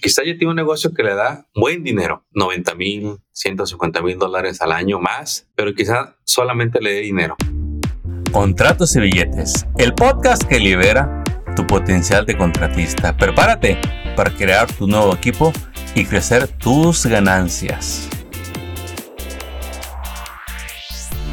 Quizá ya tiene un negocio que le da buen dinero, 90 mil, 150 mil dólares al año más, pero quizá solamente le dé dinero. Contratos y billetes, el podcast que libera tu potencial de contratista. Prepárate para crear tu nuevo equipo y crecer tus ganancias.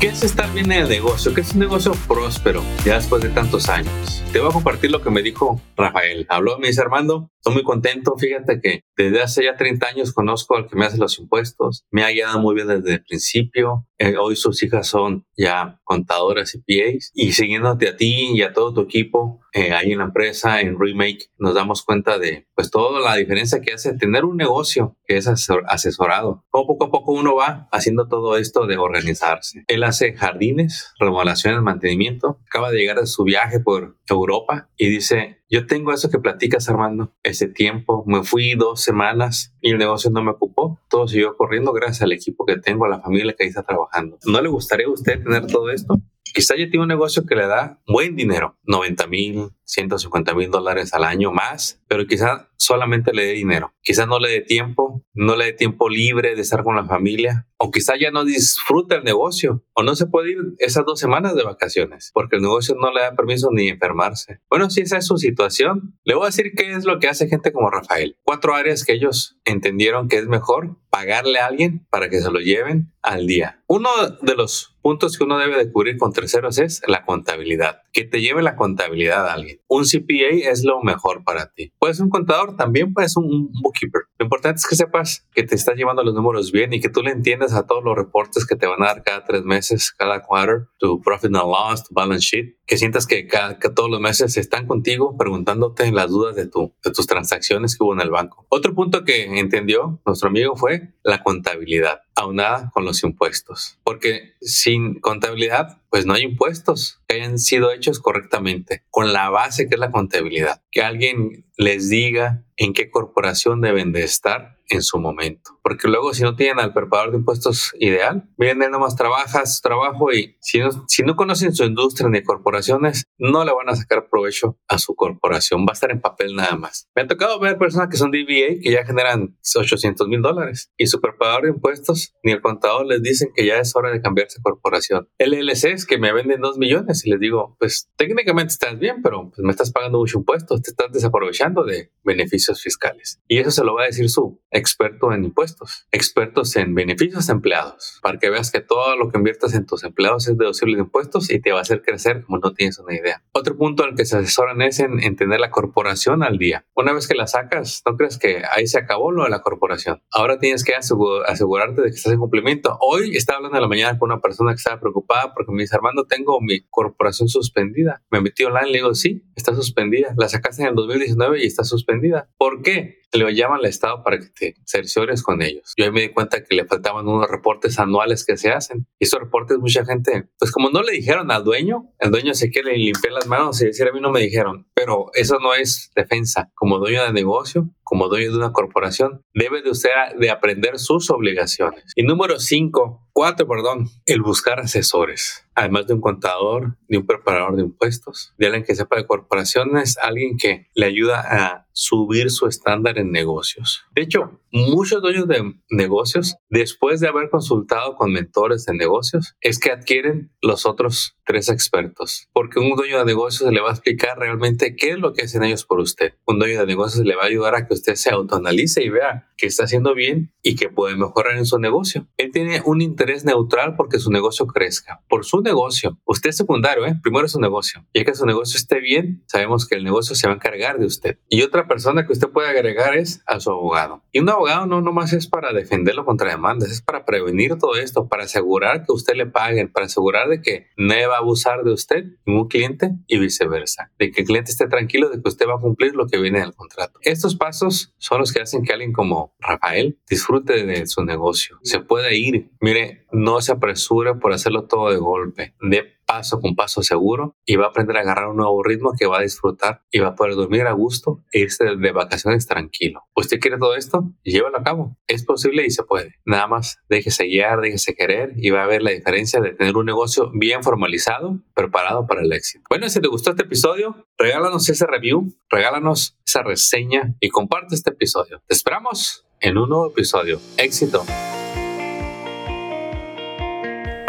¿Qué es estar bien en el negocio? ¿Qué es un negocio próspero ya después de tantos años? Te voy a compartir lo que me dijo Rafael. Habló, me dice Armando, estoy muy contento. Fíjate que desde hace ya 30 años conozco al que me hace los impuestos. Me ha guiado muy bien desde el principio. Eh, hoy sus hijas son ya contadoras y PAs. Y siguiéndote a ti y a todo tu equipo eh, ahí en la empresa, en Remake, nos damos cuenta de pues toda la diferencia que hace tener un negocio que es asesorado. Como poco a poco uno va haciendo todo esto de organizarse. Él hace jardines, remodelaciones, mantenimiento. Acaba de llegar de su viaje por Europa y dice, yo tengo eso que platicas, Armando. Ese tiempo, me fui dos semanas y el negocio no me ocupó. Todo siguió corriendo gracias al equipo que tengo, a la familia que ahí está trabajando. ¿No le gustaría a usted tener todo esto? Quizá ya tiene un negocio que le da buen dinero, 90 mil, 150 mil dólares al año más, pero quizá solamente le dé dinero. Quizá no le dé tiempo, no le dé tiempo libre de estar con la familia, o quizá ya no disfruta el negocio, o no se puede ir esas dos semanas de vacaciones, porque el negocio no le da permiso ni enfermarse. Bueno, si esa es su situación, le voy a decir qué es lo que hace gente como Rafael. Cuatro áreas que ellos entendieron que es mejor pagarle a alguien para que se lo lleven al día. Uno de los puntos que uno debe de cubrir con terceros es la contabilidad. Que te lleve la contabilidad a alguien. Un CPA es lo mejor para ti. Puedes un contador, también puedes un bookkeeper. Lo importante es que sepas que te está llevando los números bien y que tú le entiendas a todos los reportes que te van a dar cada tres meses, cada quarter, tu profit and loss, tu balance sheet. Que sientas que, cada, que todos los meses están contigo preguntándote las dudas de, tu, de tus transacciones que hubo en el banco. Otro punto que entendió nuestro amigo fue la contabilidad aunada con los impuestos. Porque sin contabilidad, pues no hay impuestos hayan sido hechos correctamente, con la base que es la contabilidad. Que alguien les diga en qué corporación deben de estar en su momento. Porque luego si no tienen al preparador de impuestos ideal, él nomás trabaja su trabajo y si no, si no conocen su industria ni corporaciones, no le van a sacar provecho a su corporación. Va a estar en papel nada más. Me ha tocado ver personas que son DBA que ya generan 800 mil dólares y su preparador de impuestos ni el contador les dicen que ya es hora de cambiarse corporación. LLC es que me venden 2 millones y les digo, pues técnicamente estás bien, pero pues, me estás pagando mucho impuestos, te estás desaprovechando de beneficios fiscales. Y eso se lo va a decir su experto en impuestos, expertos en beneficios empleados, para que veas que todo lo que inviertas en tus empleados es deducible de impuestos y te va a hacer crecer como no tienes una idea. Otro punto al que se asesoran es en, en tener la corporación al día. Una vez que la sacas, no crees que ahí se acabó lo de la corporación. Ahora tienes que asegurarte de que estás en cumplimiento. Hoy estaba hablando en la mañana con una persona que estaba preocupada porque me dice, Armando, tengo mi corporación suspendida. Me metí online, le digo, sí, está suspendida. La sacaste en el 2019 y está suspendida. ¿Por qué? Le llaman al Estado para que te cerciores con ellos. Yo ahí me di cuenta que le faltaban unos reportes anuales que se hacen. Y esos reportes mucha gente, pues como no le dijeron al dueño, el dueño se quiere limpiar las manos y decir a mí no me dijeron. Pero eso no es defensa. Como dueño de negocio, como dueño de una corporación, debe de usted de aprender sus obligaciones. Y número cinco, cuatro, perdón, el buscar asesores. Además de un contador, de un preparador de impuestos, de alguien que sepa de corporaciones, alguien que le ayuda a subir su estándar en negocios. De hecho, muchos dueños de negocios, después de haber consultado con mentores de negocios, es que adquieren los otros tres expertos, porque un dueño de negocios le va a explicar realmente qué es lo que hacen ellos por usted. Un dueño de negocios le va a ayudar a que usted se autoanalice y vea que está haciendo bien y que puede mejorar en su negocio. Él tiene un interés neutral porque su negocio crezca. Por su negocio, usted es secundario, ¿eh? primero es su negocio. Y que su negocio esté bien, sabemos que el negocio se va a encargar de usted. Y otra persona que usted puede agregar es a su abogado. Y un abogado no nomás es para defenderlo contra demandas, es para prevenir todo esto, para asegurar que usted le paguen, para asegurar de que no va a abusar de usted un cliente y viceversa. De que el cliente esté tranquilo de que usted va a cumplir lo que viene en el contrato. Estos pasos son los que hacen que alguien como Rafael disfrute de su negocio, se puede ir. Mire, no se apresure por hacerlo todo de golpe. De paso con paso seguro y va a aprender a agarrar un nuevo ritmo que va a disfrutar y va a poder dormir a gusto e irse de vacaciones tranquilo. ¿Usted quiere todo esto? Llévalo a cabo. Es posible y se puede. Nada más déjese guiar, déjese querer y va a ver la diferencia de tener un negocio bien formalizado, preparado para el éxito. Bueno, si te gustó este episodio, regálanos ese review, regálanos esa reseña y comparte este episodio. Te esperamos en un nuevo episodio. Éxito.